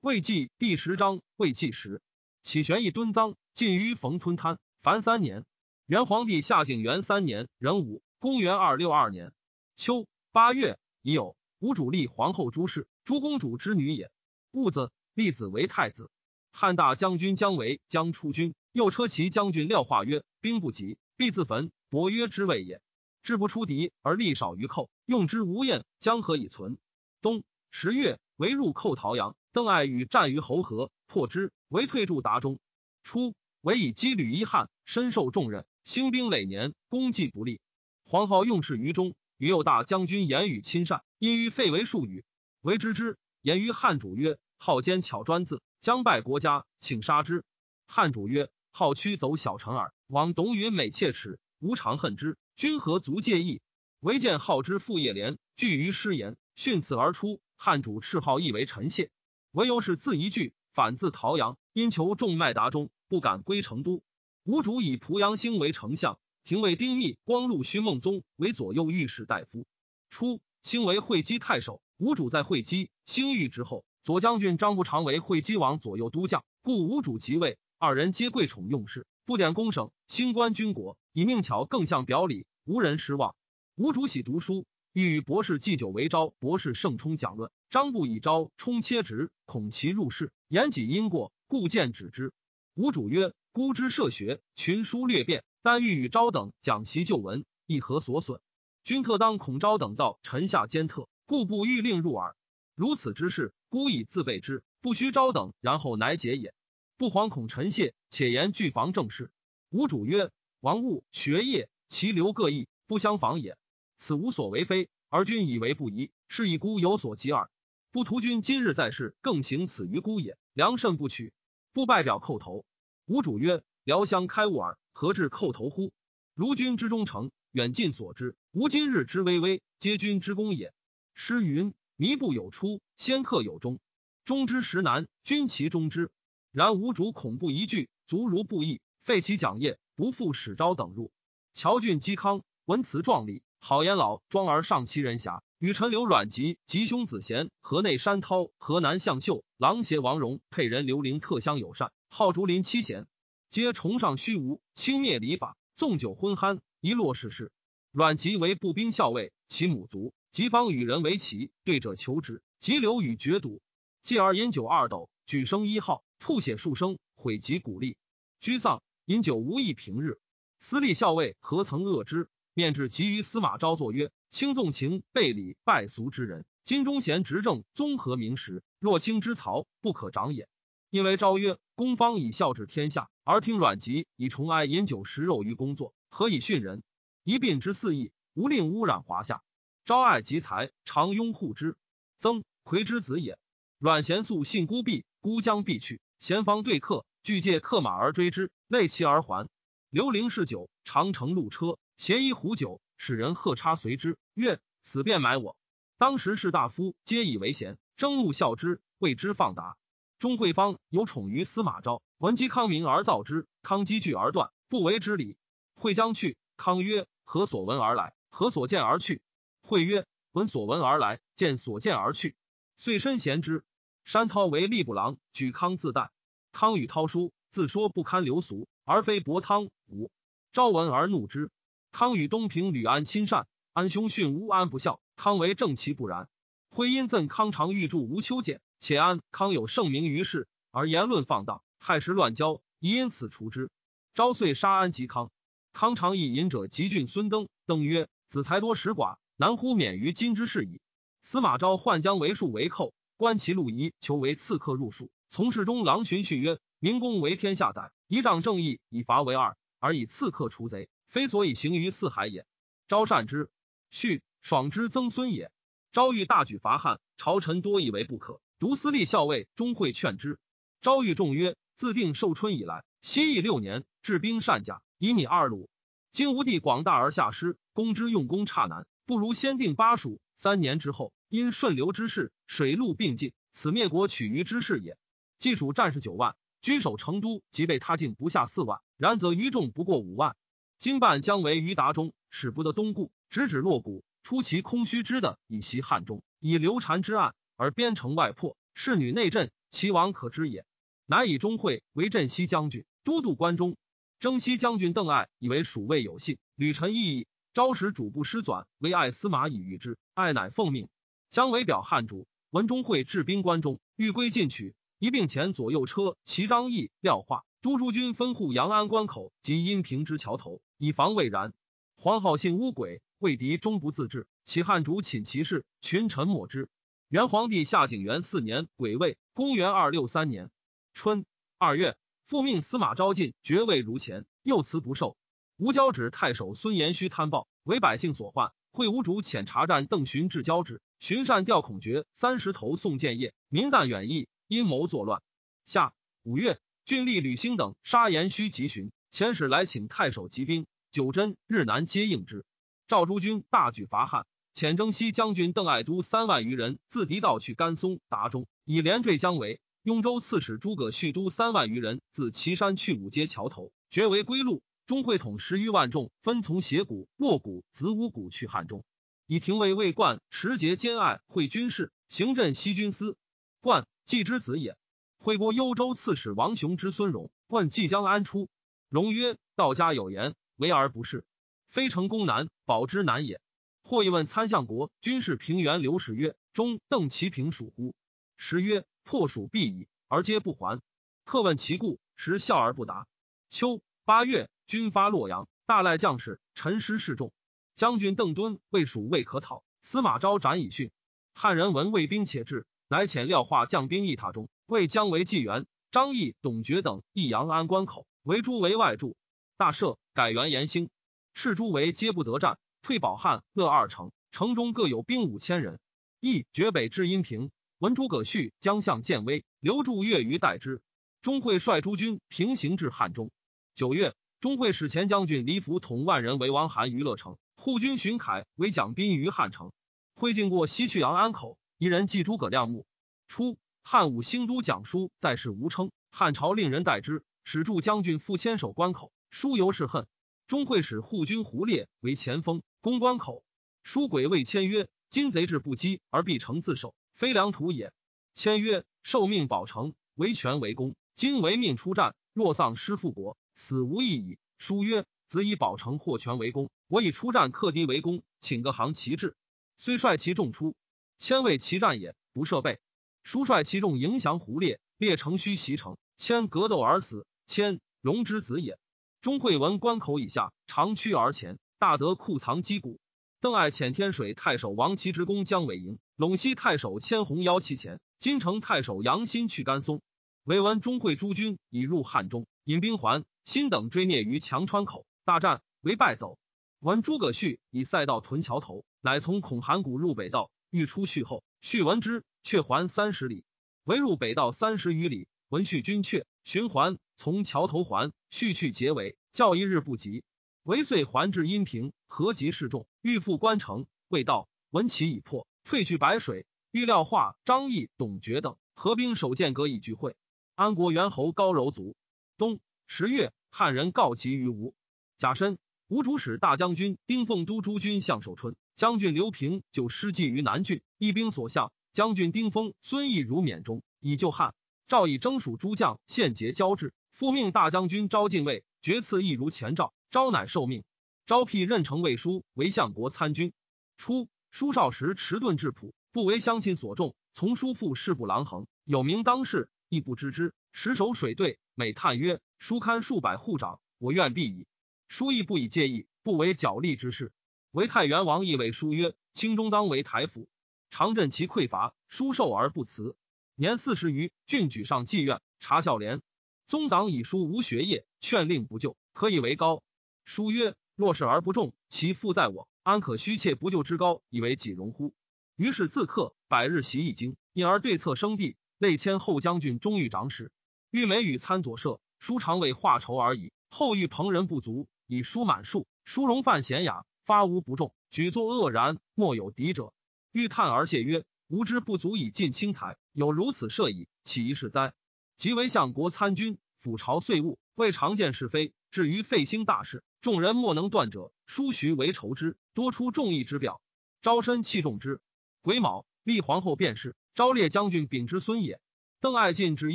魏纪第十章，魏纪时，启玄义敦赃，晋于冯吞贪，凡三年。元皇帝下靖元三年壬午，公元二六二年秋八月，已有吴主立皇后朱氏，朱公主之女也。戊子，立子为太子。汉大将军姜维将出军，右车骑将军廖化曰：“兵不及，必自焚。”伯曰：“之谓也。志不出敌而力少于寇，用之无厌，将何以存？”冬十月，为入寇桃阳。邓艾与战于侯河，破之，为退驻达中。初，为以羁旅一汉，深受重任，兴兵累年，功绩不立。黄皓用事于中，与右大将军言语亲善，因于废为庶语。为之之，言于汉主曰：“好奸巧专字，将败国家，请杀之。”汉主曰：“号驱走小臣耳，往董允美切齿，无常恨之。君何足介意？”唯见号之父叶连惧于失言，训此而出。汉主斥号亦为臣谢。唯有是自一句，反自陶阳，因求众麦达中，不敢归成都。吴主以濮阳兴为丞相，廷尉丁密、光禄勋孟宗为左右御史大夫。初，兴为会稽太守。吴主在会稽，兴遇之后，左将军张不常为会稽王左右都将，故吴主即位，二人皆贵宠用事，不点公省，兴官军国，以命巧更向表里，无人失望。吴主喜读书。欲与博士祭酒为招，博士盛充讲论。张布以招充切职，恐其入室，言己因过，故见止之。吴主曰：“孤之涉学，群书略变，但欲与昭等讲其旧文，亦何所损？君特当恐昭等到臣下兼特，故不欲令入耳。如此之事，孤以自备之，不须昭等，然后乃解也。不惶恐臣谢，且言具防正事。”吴主曰：“王物学业，其流各异，不相仿也。”此无所为非，而君以为不宜，是以孤有所及耳。不图君今日在世，更行此于孤也。良甚不取，不拜表叩头。吾主曰：辽相开悟耳，何至叩头乎？如君之忠诚，远近所知，吾今日之巍巍，皆君之功也。诗云：弥不有出，先克有终。终之时难，君其终之。然吾主恐怖一句，足如不义，废其讲业，不复使招等入。乔郡嵇康闻此壮丽。好言老庄而上其人侠，与陈留阮籍、吉兄子贤、河内山涛、河南向秀、郎邪王荣、沛人刘伶特相友善，好竹林七贤，皆崇尚虚无，轻蔑礼法，纵酒昏酣，一落世事。阮籍为步兵校尉，其母族，吉方与人为棋，对者求之，吉流与绝赌，继而饮酒二斗，举声一号，吐血数声，毁及鼓励，居丧。饮酒无益平日，私立校尉何曾恶之？面至急于司马昭作曰：“轻纵情，背礼败俗之人，金忠贤执政，综合名实，若轻之曹，不可长也。”因为昭曰：“公方以孝治天下，而听阮籍以崇哀饮酒食肉于工作，何以训人？一病之肆意，无令污染华夏。昭爱集财，常拥护之。曾魁之子也。阮咸素信孤僻，孤将必去，咸方对客，俱借客马而追之，累其而还。刘伶嗜酒，常乘路车。”携一壶酒，使人喝插随之，曰：“此便买我。”当时士大夫皆以为贤，争怒笑之，谓之放达。钟会方有宠于司马昭，闻嵇康名而造之，康积聚而断，不为之礼。会将去，康曰：“何所闻而来？何所见而去？”会曰：“闻所闻而来，见所见而去。”遂身贤之。山涛为吏部郎，举康自代。康与涛书，自说不堪流俗，而非伯汤武。昭闻而怒之。康与东平吕安亲善，安兄训乌安不孝，康为正其不然。徽因赠康常欲助吴秋俭，且安康有盛名于世，而言论放荡，害时乱交，宜因此除之。昭遂杀安及康。康常以隐者及郡孙登，登曰：“子才多识寡，难乎免于今之事矣。”司马昭换将为数为寇，观其路仪，求为刺客入数。从事中郎荀训曰：“明公为天下宰，以仗正义，以伐为二，而以刺客除贼。”非所以行于四海也。昭善之，续爽之曾孙也。昭欲大举伐汉，朝臣多以为不可。独司隶校尉钟会劝之。昭欲众曰：自定寿春以来，西邑六年，治兵善甲，以米二鲁。今吴地广大而下失，攻之用功差难，不如先定巴蜀。三年之后，因顺流之势，水陆并进，此灭国取于之势也。既属战士九万，居守成都，即被他境不下四万，然则余众不过五万。经办将为于达中，使不得东顾，直指洛谷，出其空虚之的，以袭汉中，以刘禅之案而边城外破，侍女内镇，其王可知也。乃以钟会为镇西将军，都督关中。征西将军邓艾以为蜀魏有信，吕臣异议，招使主簿师纂为爱司马以御之。艾乃奉命，姜维表汉主。闻钟会治兵关中，欲归进取，一并前左右车齐张翼、廖化都诸军分护阳安关口及阴平之桥头，以防未然。黄浩信乌鬼，魏敌终不自治。其汉主寝其事，群臣莫之。元皇帝下景元四年癸未，公元二六三年春二月。复命司马昭进爵位如前，又辞不受。吴交趾太守孙延虚贪暴，为百姓所患。会吴主遣查战邓寻至交趾，寻善调孔爵三十头送建业，民旦远逸，阴谋作乱。下五月，郡吏吕兴等杀延虚及寻，遣使来请太守集兵。九真日南皆应之。赵诸军大举伐汉，遣征西将军邓艾都三万余人自狄道去甘松、达中，以连坠江围。雍州刺史诸葛绪都三万余人自岐山去五街桥头，绝为归路。钟会统十余万众，分从斜谷、洛谷、子午谷去汉中，以廷尉魏冠持节兼爱会军事，行镇西军司。冠季之子也。会过幽州刺史王雄之孙荣，问季将安出？荣曰：道家有言，为而不是，非成功难，保之难也。或一问参相国军事平原刘氏曰：中邓其平属乎？时曰。破蜀必矣，而皆不还。客问其故，时笑而不答。秋八月，军发洛阳，大赖将士，陈师示众。将军邓敦为蜀未可讨，司马昭斩以训。汉人闻魏兵且至，乃遣廖化将兵一塔中，为将为纪元。张毅、董厥等益阳安关口，为诸为外助。大赦，改元延兴。赤诸为皆不得战，退保汉、乐二城，城中各有兵五千人。义绝北至阴平。闻诸葛绪将相建威，留驻越余待之。钟会率诸军平行至汉中。九月，钟会使前将军李福统万人为王韩于乐城，护军荀凯为蒋斌于汉城。会经过西去阳安口，一人祭诸葛亮墓。初，汉武兴都蒋叔在世无称，汉朝令人代之，使助将军赴千守关口。叔由是恨。终会使护军胡烈为前锋攻关口。叔鬼未签曰：“今贼至不击而必城自守。”非良图也。签曰：受命保城，为权为公。今为命出战，若丧失复国，死无益矣。书曰：子以保城获权为公，我以出战克敌为公，请各行其志。虽率其众出，千为其战也，不设备。叔率其众迎降胡烈，列城须袭城，千格斗而死。千荣之子也。钟会闻关口以下，长驱而前，大得库藏击鼓。邓艾遣天水太守王齐之公姜伟营，陇西太守千红邀其前，金城太守杨新去甘松。韦闻钟会诸军已入汉中，引兵还。新等追灭于强川口，大战为败走。闻诸葛绪以赛道屯桥头，乃从孔函谷入北道，欲出绪后，绪闻之，却还三十里。围入北道三十余里，闻绪军却，循环从桥头还，绪去结尾，较一日不及。为遂还至阴平，合集示众，欲复关城，未到，闻其已破，退去白水。欲料化张毅、董厥等合兵守剑阁以聚会。安国元侯高柔卒。冬十月，汉人告急于吴。甲申，吴主使大将军丁奉都诸军向守春，将军刘平就失计于南郡，一兵所向。将军丁丰、孙毅如冕中，以救汉。赵以征蜀诸将献节交至，复命大将军招进位，决赐亦如前诏。招乃受命，招辟任城魏书为相国参军。初，书少时迟钝质朴，不为乡亲所重。从叔父事不郎衡，有名当世，亦不知之。时守水队，每叹曰：“书堪数百户长，我愿必矣。”书亦不以介意，不为角力之事。为太原王亦为书曰：“清中当为台府，常镇其匮乏。”书受而不辞。年四十余，郡举上妓院，查孝廉。宗党以书无学业，劝令不就，可以为高。书曰：“若是而不重，其父在我，安可虚切不救之高，以为己荣乎？”于是自克，百日习易经，因而对策生地，累迁后将军、中御长史。欲美与参左射，书常为画筹而已。后遇朋人不足，以书满数。书容范娴雅，发无不重，举作愕然，莫有敌者。欲叹而谢曰：“吾之不足以尽轻才，有如此设矣，岂一是哉？”即为相国参军，辅朝岁务，未常见是非，至于废兴大事。众人莫能断者，叔徐为仇之，多出众义之表。招身器重之。癸卯，立皇后便是昭烈将军秉之孙也。邓艾进至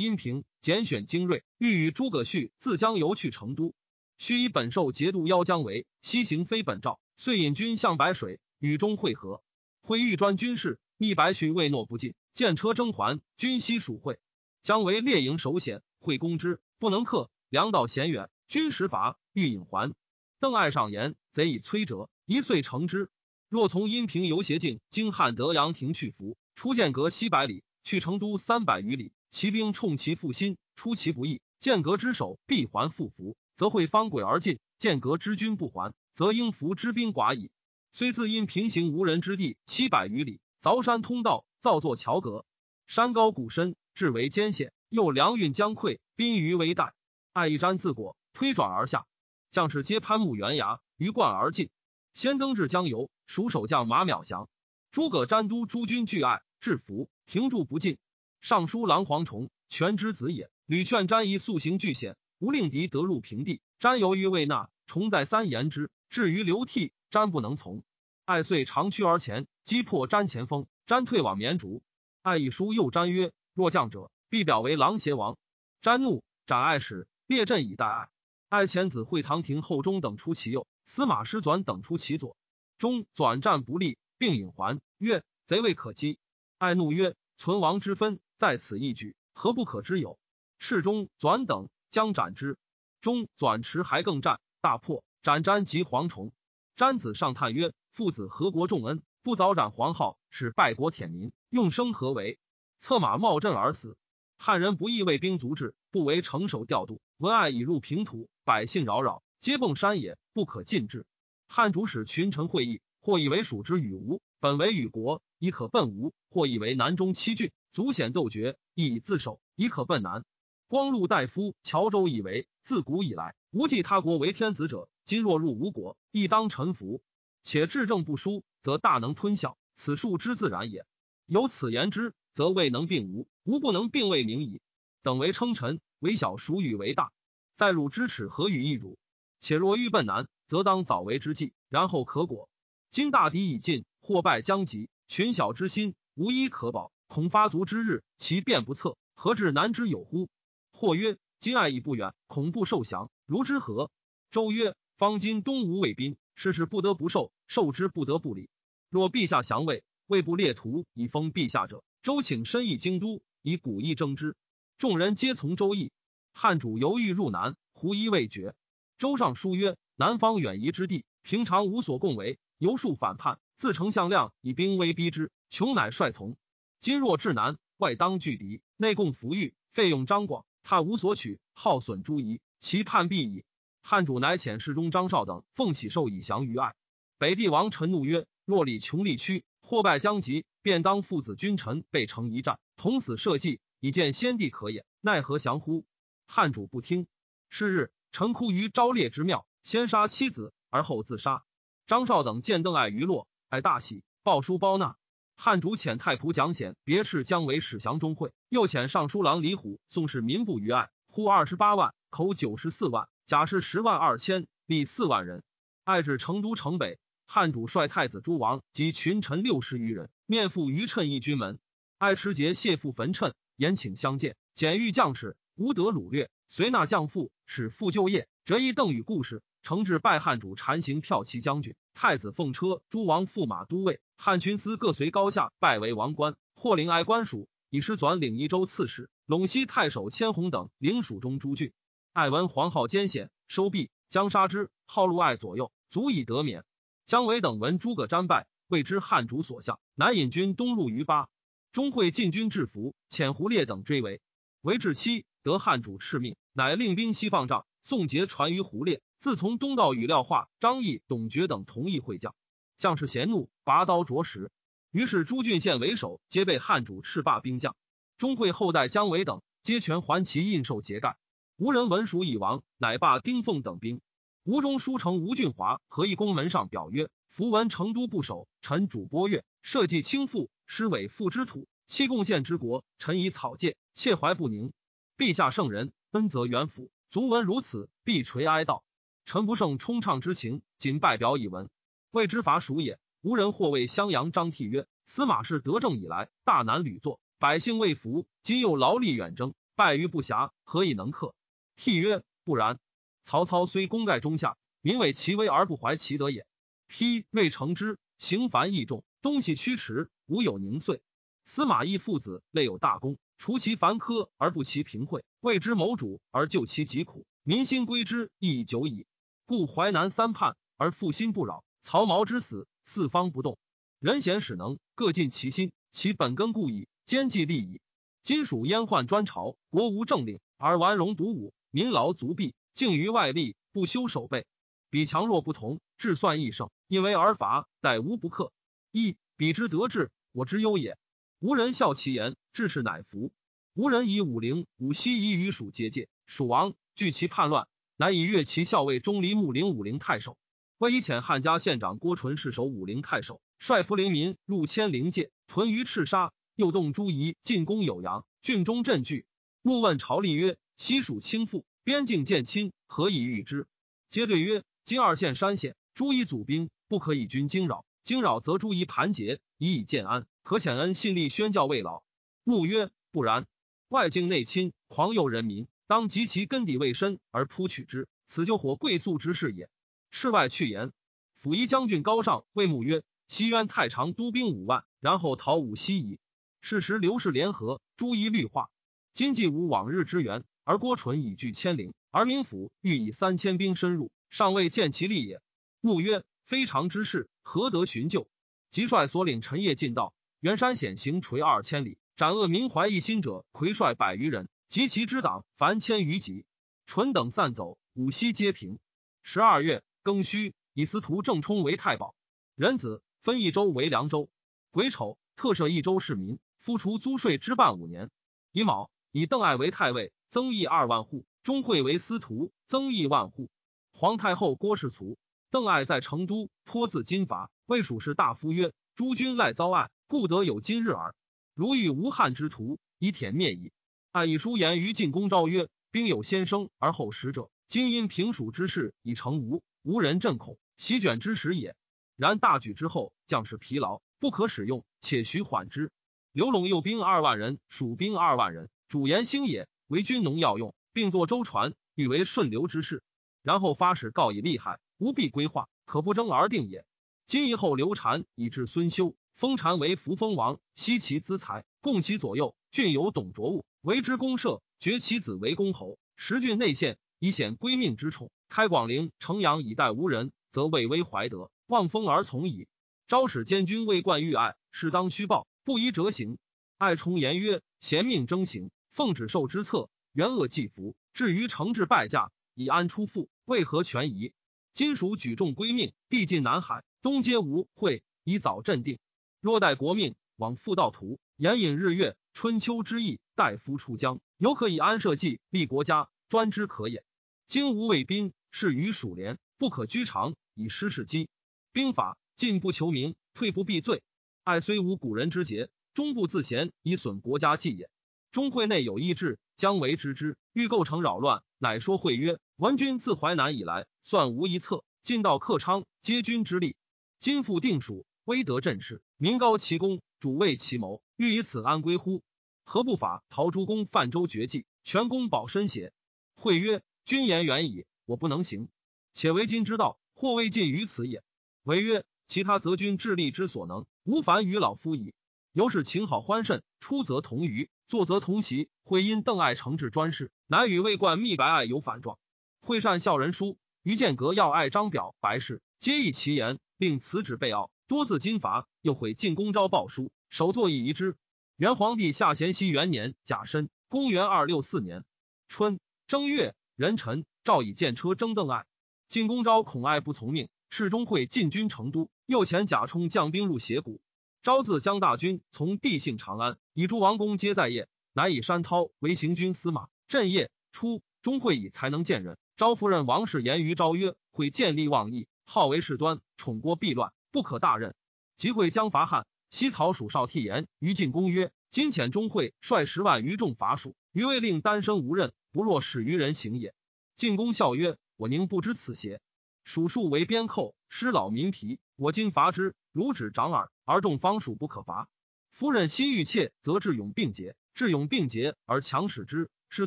阴平，拣选精锐，欲与诸葛绪自江游去成都。须以本寿节度邀江为西行非本诏，遂引军向白水，与中会合。会欲专军事，密白绪未诺不进，见车征还，军西属会。将为列营守险，会攻之，不能克。粮道险远，军食乏，欲引还。邓艾上言，贼以摧折，一岁成之。若从阴平游斜径，经汉德阳亭去伏，出剑阁西百里，去成都三百余里。骑兵冲其腹心，出其不意，剑阁之守必还复伏，则会方轨而进；剑阁之军不还，则应伏之兵寡矣。虽自因平行无人之地七百余里，凿山通道，造作桥阁，山高谷深。至为艰险，又粮运将溃，濒于危殆。爱一瞻自果，推转而下，将士皆攀木悬崖，鱼贯而进。先登至江油，蜀守将马邈降。诸葛瞻都诸军拒爱，至服，停住不进。尚书郎黄崇，权之子也，屡劝瞻宜速行拒险，无令敌得入平地。瞻犹豫未纳，崇再三言之，至于流涕，瞻不能从。爱遂长驱而前，击破瞻前锋，瞻退往绵竹。爱以书又瞻曰。若降者，必表为狼邪王。詹怒，斩爱使，列阵以待爱。爱遣子会堂廷后中等出其右，司马师转等出其左。中转战不利，并引还，曰：“贼未可击。”爱怒曰：“存亡之分在此一举，何不可之有？”侍中转等将斩之。中转持还更战，大破，斩詹及蝗虫。詹子上叹曰：“父子何国重恩，不早斩黄皓，使败国舔民，用生何为？”策马冒阵而死。汉人不义为兵卒至，不为城守调度。文爱已入平土，百姓扰扰，皆迸山也，不可进至。汉主使群臣会议，或以为蜀之与吴，本为与国，亦可奔吴；或以为南中七郡，足险斗绝，亦以自守，亦可奔南。光禄大夫乔州以为，自古以来，无忌他国为天子者，今若入吴国，亦当臣服。且治政不疏，则大能吞笑，此数之自然也。有此言之。则未能并无，无不能并未明矣。等为称臣，为小孰与为大？在汝之耻，何与一辱？且若欲奔南，则当早为之计，然后可果。今大敌已尽，或败将及，群小之心无一可保，恐发卒之日，其变不测，何至难之有乎？或曰：今爱已不远，恐不受降，如之何？周曰：方今东吴魏兵，事事不得不受，受之不得不理。若陛下降魏，魏不列图以封陛下者。周请申议京都，以古意争之。众人皆从周议。汉主犹豫入南，胡疑未决。周上书曰：“南方远夷之地，平常无所共为，由数反叛，自丞相亮以兵威逼之，穷乃率从。今若至南，外当拒敌，内共服御，费用张广，他无所取，耗损诸夷，其叛必矣。”汉主乃遣侍中张绍等奉喜寿以降于爱。北帝王臣怒曰：“若李穷力屈。”或败将及，便当父子君臣备成一战，同死社稷，以见先帝可也。奈何降乎？汉主不听。是日，臣哭于昭烈之庙，先杀妻子，而后自杀。张绍等见邓艾于洛，艾大喜，报书包纳。汉主遣太仆蒋显别斥姜维使降中会，又遣尚书郎李虎送使民部于爱，呼二十八万，口九十四万，甲士十万二千，立四万人。爱至成都城北。汉主率太子诸王及群臣六十余人，面赴于趁义军门。爱持节谢父坟谶，言请相见。简欲将士，无得掳掠，随纳将父，使复就业。折一邓禹故事，承至拜汉主禅行骠骑将军。太子奉车，诸王驸马都尉，汉军司各随高下，拜为王官。或领爱官署，以师转领益州刺史，陇西太守千红等领蜀中诸郡。爱闻黄皓艰险，收毕，将杀之。号入爱左右，足以得免。姜维等闻诸葛瞻败，谓之汉主所向，乃引军东入于巴。钟会进军制服，遣胡烈等追围，为至期，得汉主敕命，乃令兵西放帐。宋节传于胡烈，自从东道与廖化、张毅、董厥等同意会将，将士咸怒，拔刀着石。于是诸郡县为首，皆被汉主斥罢兵将。钟会后代姜维等，皆全还其印绶节盖。无人闻蜀已亡，乃罢丁奉等兵。吴中书丞吴俊华何以宫门上表曰：“符闻成都不守，臣主播越，社稷倾覆，师委父之土，弃贡献之国，臣以草芥，切怀不宁。陛下圣人，恩泽远辅，足闻如此，必垂哀悼。臣不胜冲畅之情，仅拜表以闻。谓之伐蜀也，吴人或谓襄阳张悌曰：‘司马氏得政以来，大难屡作，百姓未服，今又劳力远征，败于不暇，何以能克？替曰：不然。曹操虽功盖中下，民为其威而不怀其德也。丕未成之，行繁益众，东西驱驰，无有宁岁。司马懿父子类有大功，除其繁苛而不其贫惠，为之谋主而救其疾苦，民心归之亦已久矣。故淮南三叛而复心不扰，曹髦之死，四方不动。人贤使能，各尽其心，其本根固矣，兼济利矣。今属燕患专朝，国无政令，而玩戎独武，民劳足弊。敬于外力，不修守备，比强弱不同，智算益胜，因为而伐，待无不克。一彼之得志，我之忧也。无人效其言，志士乃服。无人以武陵、武西夷与蜀结界，蜀王惧其叛乱，乃以越其校尉钟离牧陵武陵太守。魏以遣汉家县长郭纯侍守武陵太守，率伏陵民入迁陵界，屯于赤沙，又动诸夷进攻酉阳，郡中震惧。穆问朝吏曰：“西蜀倾覆。”边境见亲，何以御之？皆对曰：今二县山险，诸夷祖兵，不可以军惊扰。惊扰则诸夷盘结，以以建安。可遣恩信力宣教未老。穆曰：不然。外境内侵，狂诱人民，当及其根底未深而扑取之，此救火贵素之事也。世外去言，辅夷将军高尚谓穆曰：西渊太常督兵五万，然后讨武西夷。是时刘氏联合，诸夷绿化。今既无往日之源。而郭纯已据千陵，而明府欲以三千兵深入，尚未见其利也。穆曰：非常之事，何得寻救？即率所领陈业进道，袁山险行垂二千里，斩恶民怀一心者，魁率百余人，及其之党凡千余级。纯等散走，五溪皆平。十二月庚戌，以司徒郑冲为太保，仁子分益州为凉州。癸丑，特设益州市民，夫除租税之半五年。乙卯，以邓艾为太尉。增邑二万户，钟会为司徒，增邑万户。皇太后郭氏卒，邓艾在成都，颇自金伐，魏蜀士大夫曰：“诸君赖遭爱，故得有今日耳。如遇无汉之徒，以舔灭矣。”艾以书言于晋公昭曰：“兵有先生而后食者，今因平蜀之事已成吴，无人震恐，席卷之时也。然大举之后，将士疲劳，不可使用，且徐缓之。刘陇右兵二万人，蜀兵二万人，主言兴也。”为军农要用，并作舟船，欲为顺流之事。然后发使告以利害，无必规划，可不争而定也。今以后刘禅以至孙休，封禅为扶风王，悉其资财，供其左右。郡有董卓物，为之公社，爵其子为公侯。十郡内县以显归命之宠，开广陵、城阳以待无人，则畏威怀德，望风而从矣。昭使监军未冠欲爱，适当虚报，不宜折行。爱重言曰：贤命征行。奉旨受之策，元恶既服，至于惩治败驾，以安出父，为何权宜？今蜀举重归命，地尽南海，东皆吴会，以早镇定。若待国命，往复道途，言引日月，春秋之意，待夫出疆，犹可以安社稷，立国家，专之可也。今吴魏兵，是与蜀连，不可居长，以失事机。兵法进不求名，退不避罪。爱虽无古人之节，终不自贤，以损国家计也。中会内有异志，将为之之，欲构成扰乱，乃说会曰：“文君自淮南以来，算无一策，进到克昌，皆君之力。今复定蜀，威德振势，民高其功，主畏其谋，欲以此安归乎？何不法陶诸公泛舟绝迹，全功保身邪？”会曰：“君言远矣，我不能行。且为今之道，或未尽于此也。”为曰：“其他则君智力之所能，无凡于老夫矣。由是情好欢甚，出则同于。”坐则同席，会因邓艾承制专事，乃与魏冠密白艾有反状。会善孝人书，于剑阁要爱张表白氏，皆议其言，并辞旨备奥，多自金伐。又毁晋公昭报书，首作以遗之。元皇帝下咸熙元年甲申，公元二六四年春正月壬辰，诏以剑车征邓艾。晋公昭恐艾不从命，侍中会进军成都，又遣贾充将兵入斜谷。昭自将大军从地幸长安，以诸王公皆在业，乃以山涛为行军司马。镇业初，钟会以才能见人。昭夫人王氏言于昭曰：“会见利忘义，好为事端，宠国必乱，不可大任。”即会将伐汉，西曹蜀少替言于晋公曰：“今遣钟会率十万余众伐蜀，余未令单身无任，不若使余人行也。”晋公笑曰：“我宁不知此邪？蜀数为边寇，失老民疲，我今伐之，如指掌耳。”而众方属不可伐。夫人心欲切，则智勇并竭；智勇并竭而强使之，是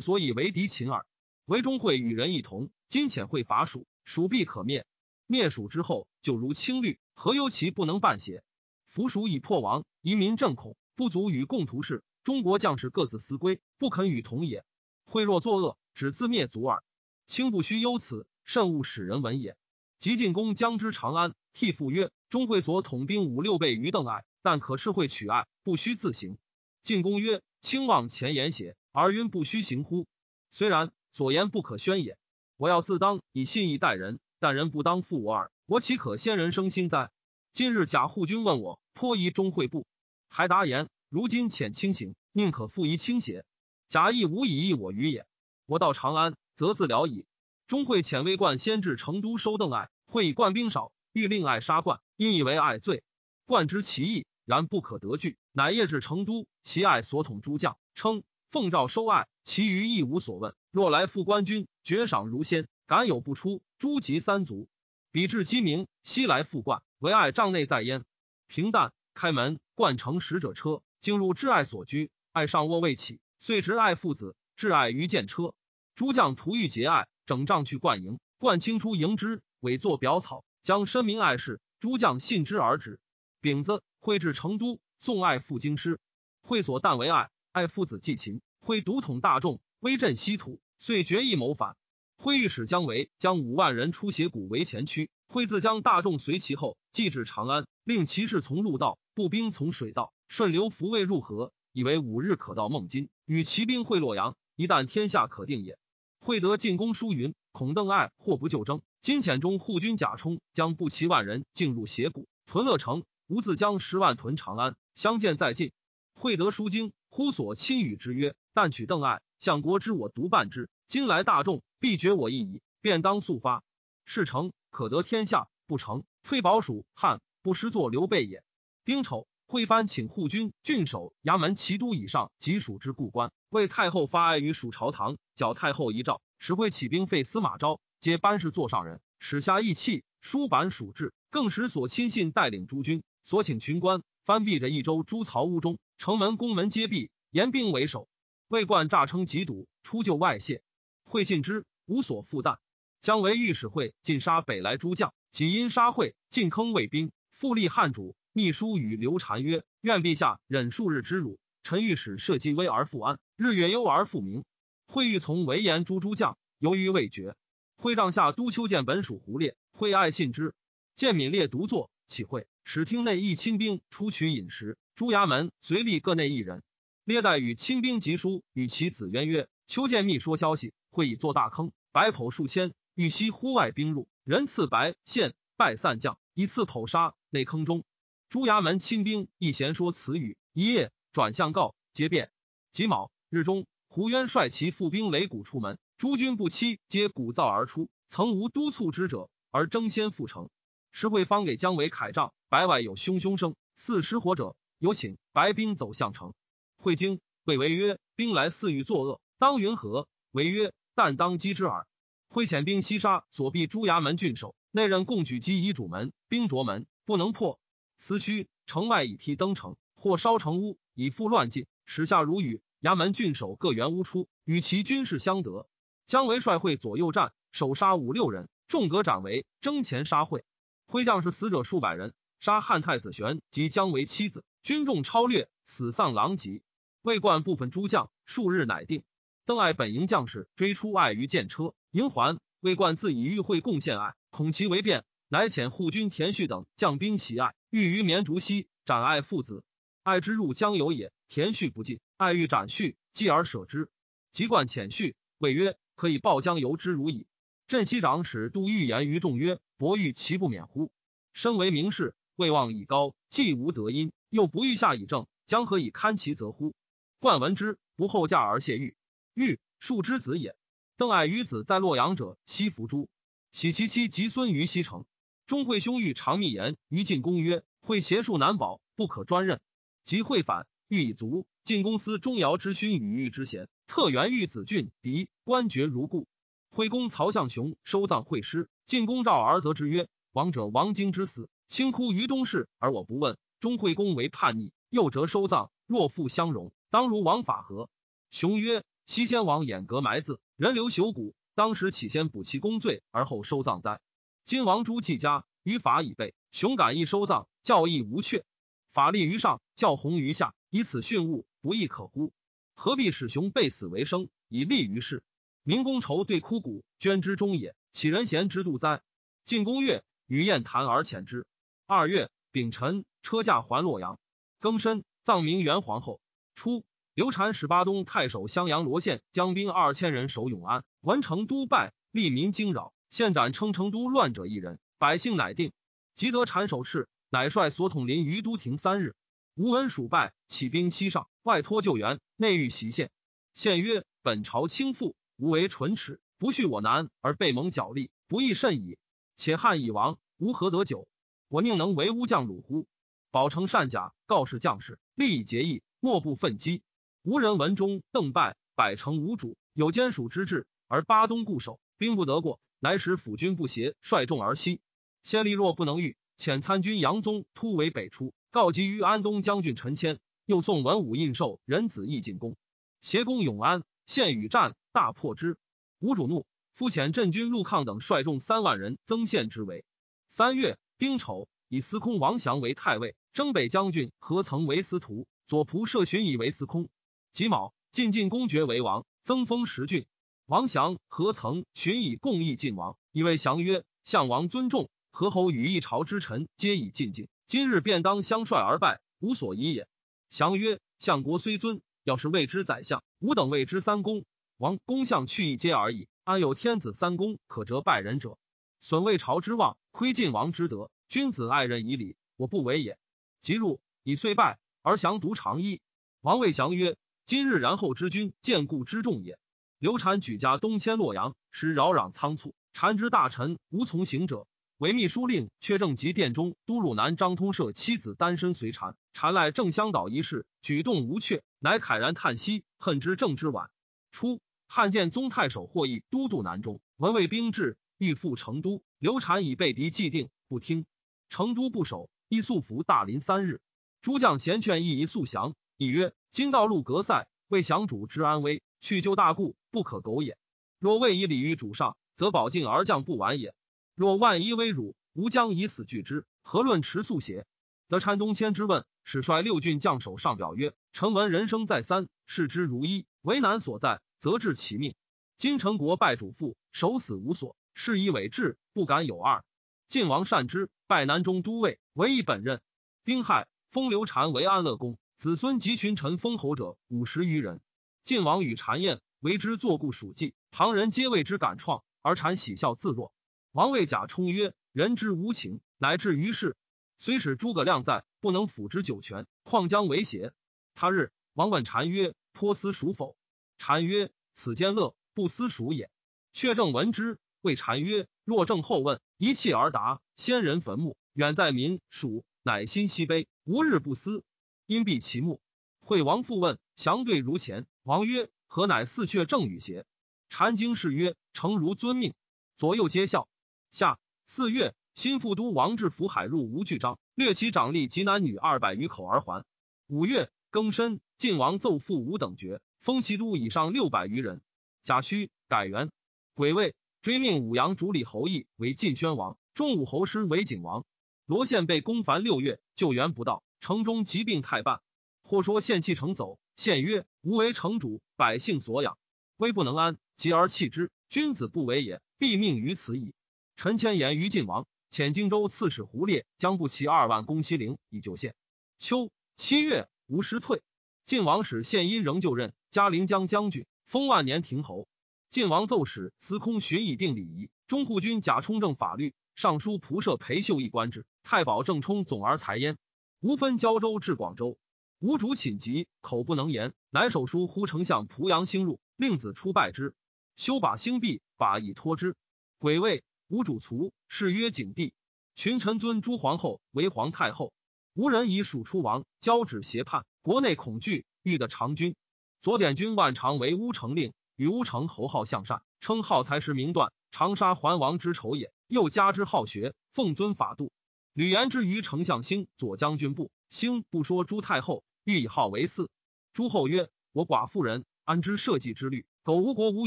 所以为敌秦耳。为中会与人一同，今遣会伐蜀，蜀必可灭。灭蜀之后，就如青绿，何忧其不能办邪？夫蜀已破亡，夷民正恐，不足与共图事。中国将士各自思归，不肯与同也。会若作恶，只自灭族耳。卿不须忧此，慎勿使人闻也。即进攻将之长安，替父曰：钟会所统兵五六倍于邓艾，但可是会取爱，不须自行。进攻曰：卿望前言邪？而云不须行乎？虽然。所言不可宣也。我要自当以信义待人，但人不当负我耳。我岂可先人生心哉？今日贾护军问我，颇疑钟会不，还答言：如今遣轻行，宁可负疑倾邪？贾亦无以益我于也。我到长安，则自了矣。钟会遣魏冠先至成都收邓艾，会以冠兵少，欲令艾杀冠，因以为艾罪。冠知其意，然不可得拒，乃夜至成都，其艾所统诸将，称。奉诏收爱，其余亦无所问。若来复官军，爵赏如先。敢有不出，诛及三族。比至鸡鸣，西来复冠，唯爱帐内在焉。平淡开门，冠乘使者车，经入挚爱所居。爱上卧未起，遂执爱父子，挚爱于见车。诸将图欲劫爱，整帐去灌营，灌清出迎之，委作表草，将申明爱事。诸将信之而止。丙子，会至成都，送爱赴京师。会所但为爱。爱父子继秦，会独统大众，威震西土，遂决意谋反。会御史姜维将五万人出斜谷为前驱，会自将大众随其后，继至长安，令骑士从陆道，步兵从水道，顺流扶卫入河，以为五日可到孟津，与骑兵会洛阳，一旦天下可定也。会得进攻书云，孔邓艾或不就征，今遣中护军贾充将步骑万人进入斜谷，屯乐城，吾自将十万屯长安，相见在晋。会得书经。呼所亲与之曰：“但取邓艾，相国知我独办之。今来大众，必决我意矣，便当速发。事成，可得天下；不成，退保蜀汉，不失作刘备也。”丁丑，会藩请护军、郡守、衙门齐都以上及蜀之故官，为太后发哀于蜀朝堂，矫太后遗诏，使会起兵废司马昭，皆班氏座上人，使下义气，书版蜀志，更使所亲信带领诸军，所请群官，翻闭着益州诸曹屋中。城门、宫门皆闭，严兵为守。魏冠诈称疾堵，出就外泄。会信之，无所负担。姜维御史会尽杀北来诸将，仅因杀会，进坑魏兵，复立汉主。秘书与刘禅曰：“愿陛下忍数日之辱，陈御史社稷危而复安，日月忧而复明。”会欲从为言诸诸将，犹豫未决。会帐下都丘见本属胡烈，会爱信之。见敏烈独坐，启会，使厅内一亲兵出取饮食。朱衙门随立各内一人，列代与亲兵集书，与其子渊曰：“秋见密说消息，会以作大坑，白口数千，欲悉呼外兵入，人赐白献败散将，以次剖杀内坑中。”朱衙门亲兵亦闲说此语，一夜转向告皆变。己卯日中，胡渊率其副兵擂鼓出门，诸军不期，皆鼓噪而出，曾无督促之者，而争先赴城。时会方给姜维铠杖，白外有汹汹声，似失火者。有请白兵走向城，会经谓为曰：“兵来似欲作恶，当云何？”为曰：“但当击之耳。”会遣兵西杀，所避诸衙门郡守，内任共举击以主门，兵着门不能破。思虚城外以梯登城，或烧城屋以复乱进，时下如雨。衙门郡守各援屋出，与其军事相得。姜维率会左右战，手杀五六人，众革斩为争前杀会。会将士死者数百人，杀汉太子玄及姜维妻子。军众超略，死丧狼藉。魏冠部分诸将数日乃定。邓艾本营将士追出碍于剑车，营还。魏冠自以与会贡献爱，恐其为变，乃遣护军田旭等将兵袭爱，欲于绵竹溪斩爱父子。爱之入江有也，田旭不进，爱欲斩旭，继而舍之。即冠遣旭，谓曰：“可以报江游之如矣。”镇西长史杜预言于众曰：“伯欲其不免乎？身为名士，位望以高，既无德音。”又不欲下以正，将何以堪其责乎？冠闻之，不后驾而谢玉。玉庶之子也。邓艾于子在洛阳者，西伏诛。喜其妻及孙于西城。钟会兄欲长密言于进公曰：“会邪术难保，不可专任。”及会反，欲以卒。晋公司钟繇之勋与玉之贤，特原玉子俊敌，官爵如故。徽公曹相雄收葬会师，晋公召而责之曰：“王者王经之死，轻哭于东市，而我不问。”钟惠公为叛逆，又折收葬，若复相容，当如王法何？雄曰：西先王掩革埋字，人流朽骨，当时起先补其功罪，而后收葬哉？今王朱弃家，于法已备，雄敢亦收葬，教义无阙。法立于上，教弘于下，以此训物，不亦可乎？何必使雄被死为生，以利于世？民公仇对枯骨，捐之中也，岂人贤之度哉？晋公月，与宴谈而遣之。二月，丙辰，车驾还洛阳。庚申，葬明元皇后。初，刘禅使巴东太守襄阳罗县将兵二千人守永安，闻成都败，利民惊扰，县斩称成都乱者一人，百姓乃定。即得禅守敕，乃率所统临于都亭三日。吴闻蜀败，起兵西上，外托救援，内欲袭县。县曰：“本朝倾覆。”无为唇齿，不恤我难而被蒙角力，不义甚矣。且汉已亡，吾何得久？我宁能为乌将虏乎？保成善甲，告示将士，利以节义，莫不奋击。无人闻中邓败，百城无主，有坚守之志，而巴东固守，兵不得过，乃使辅军不协，率众而西。先例若不能御，遣参军杨宗突围北出，告急于安东将军陈谦，又送文武印绶人子义进攻，协攻永安，献与战。大破之，吴主怒，复遣镇军陆抗等率众三万人增献之围。三月丁丑，以司空王祥为太尉，征北将军何曾为司徒，左仆射荀以为司空。己卯，晋晋公爵为王，增封十郡。王祥、何曾、荀以共议晋王，以为降曰：“项王尊重何侯与一朝之臣，皆以进敬。今日便当相率而拜，无所疑也。”降曰：“相国虽尊，要是谓之宰相，吾等谓之三公。”王公相去一阶而已，安有天子三公可折拜人者？损魏朝之望，亏晋王之德。君子爱人以礼，我不为也。即入以遂拜，而降独长衣。王谓降曰：“今日然后之君，见故之重也。”刘禅举家东迁洛阳，时扰攘仓促，禅之大臣无从行者。为秘书令却正及殿中都汝南张通社妻子单身随禅，禅赖正相岛一事，举动无阙，乃慨然叹息，恨之正之晚。初。汉建宗太守获益都督南中，闻魏兵至，欲赴成都。刘禅以被敌既定，不听。成都不守，亦速服大林三日。诸将咸劝亦宜速降。以曰：今道路隔塞，为降主之安危，去救大故，不可苟也。若未以礼于主上，则保境而将不完也。若万一危辱，吾将以死拒之，何论持速邪？得禅东迁之问，使率六郡将守上表曰：臣闻人生再三，视之如一，为难所在。则治其命。今成国拜主父，守死无所，是以伪志，不敢有二。晋王善之，拜南中都尉，为一本任。丁亥，封刘禅为安乐公，子孙及群臣封侯者五十余人。晋王与禅宴，为之作故属记，旁人皆为之感创，而禅喜笑自若。王谓贾充曰：“人之无情，乃至于世。虽使诸葛亮在，不能辅之九泉，况将为邪？”他日，王问禅曰：“颇思孰否？”禅曰：“此间乐，不思蜀也。”却正闻之，谓禅曰：“若正后问，一气而答。先人坟墓远在民蜀，乃心西悲，无日不思。因闭其目。”惠王复问，详对如前。王曰：“何乃四阙正与邪？”禅经誓曰：“诚如遵命。”左右皆笑。下四月，新副都王志福海入吴巨章，掠其长吏及男女二百余口而还。五月庚申，晋王奏复吴等爵。封其都以上六百余人。贾诩改元，癸未，追命武阳主李侯义为晋宣王，中武侯师为景王。罗县被攻凡六月，救援不到，城中疾病太半。或说献弃城走，献曰：“吾为城主，百姓所养，危不能安，急而弃之，君子不为也，必命于此矣。”陈谦言于晋王，遣荆州刺史胡烈将步骑二万攻西陵，以救县。秋七月，吴师退。晋王使献殷仍旧任嘉陵江将军，封万年亭侯。晋王奏使司空荀以定礼仪，中护军贾充正法律，尚书仆射裴秀一官制，太保郑冲总而裁焉。无分交州至广州。吴主寝疾，口不能言，乃手书呼丞相濮阳兴入，令子出拜之。修把兴毕，把以托之。癸未，吴主卒，谥曰景帝。群臣尊朱皇后为皇太后。吴人以蜀出王，交趾胁叛，国内恐惧，欲得长君。左典军万长为乌城令，与乌城侯好向善，称好才识名断，长沙桓王之仇也。又加之好学，奉尊法度。吕延之于丞相兴左将军部，兴不说朱太后，欲以号为嗣。朱后曰：“我寡妇人，安知社稷之虑？苟无国无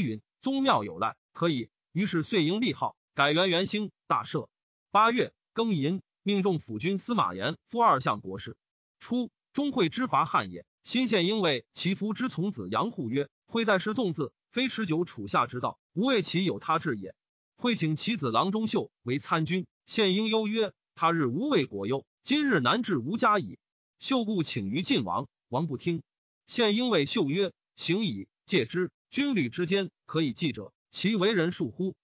允，宗庙有赖，可以。”于是遂迎立号，改元元兴，大赦。八月庚寅，命中辅军司马炎副二相国事。初，钟会之伐汉也，新献因为其夫之从子杨护曰：“会在时纵字，非持久处下之道，无为其有他志也。”会请其子郎中秀为参军，献应忧曰：“他日无为国忧，今日难治无家矣。”秀故请于晋王，王不听。献应谓秀曰：“行矣，戒之。军旅之间，可以记者，其为人数乎？”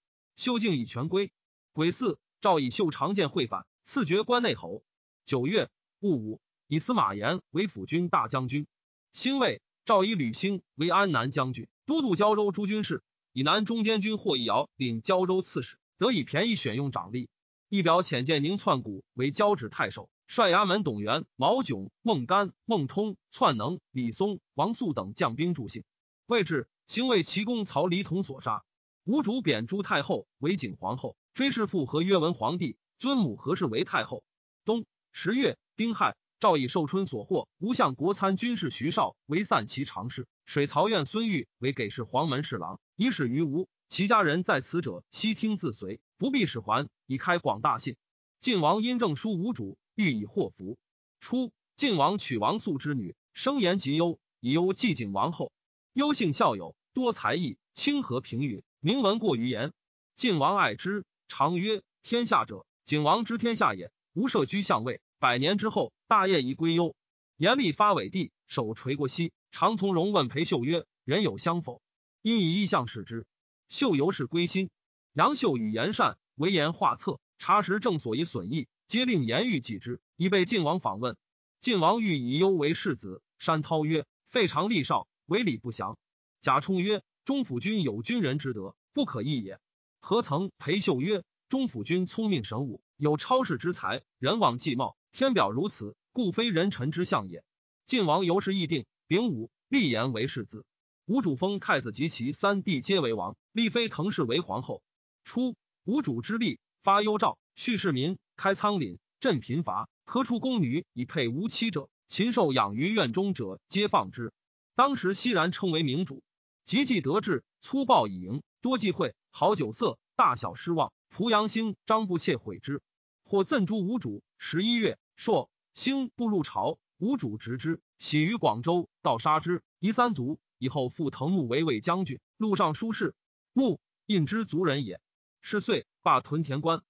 秀敬以权归。癸巳，赵以秀常见会反，赐爵关内侯。九月戊午，以司马炎为辅军大将军。辛未，赵以吕兴为安南将军、都督胶州诸军事。以南中监军霍义尧领胶州刺史，得以便宜选用长吏。一表遣见宁篡谷为交趾太守，率衙门董元、毛炯、孟干、孟通、篡能、李松、王肃等将兵助兴。未至，兴为齐公曹黎同所杀。吴主贬朱太后为景皇后，追谥父和曰文皇帝，尊母何氏为太后。冬十月丁亥。赵以寿春所获，吴相国参军事徐绍为散骑常侍，水曹院孙玉为给事黄门侍郎，以使于吴。其家人在此者，悉听自随，不必使还，以开广大信。晋王因证书吴主，欲以祸福。初，晋王娶王素之女，生言极优，以优继景王后。优性孝友，多才艺，清和平允，名闻过于言。晋王爱之，常曰：“天下者，景王之天下也。”无设居相位。百年之后，大业已归忧。严厉发尾地，手垂过膝，常从容问裴秀曰：“人有相否？”因以意向使之。秀由是归心。杨秀与言善，为言画策，察时正所以损益，皆令言欲记之，以被晋王访问。晋王欲以忧为世子。山涛曰：“废长立少，为礼不祥。”贾充曰：“中府君有军人之德，不可易也。”何曾？裴秀曰：“中府君聪明神武，有超世之才，人望既茂。”天表如此，故非人臣之相也。晋王由是议定，丙午立言为世子。吴主封太子及其三弟皆为王，立妃滕氏为皇后。初，吴主之立，发幽诏，恤市民，开仓廪，赈贫乏，何出宫女以配无妻者，禽兽养于院中者，皆放之。当时熙然称为明主。及既得志，粗暴以迎，多忌讳，好酒色，大小失望。濮阳兴、张不窃悔之，或赠诸吴主。十一月。朔，兴不入朝，吴主执之，喜于广州，盗杀之，夷三族。以后复腾木为卫将军，路上书事。木印之族人也。是岁，罢屯田官。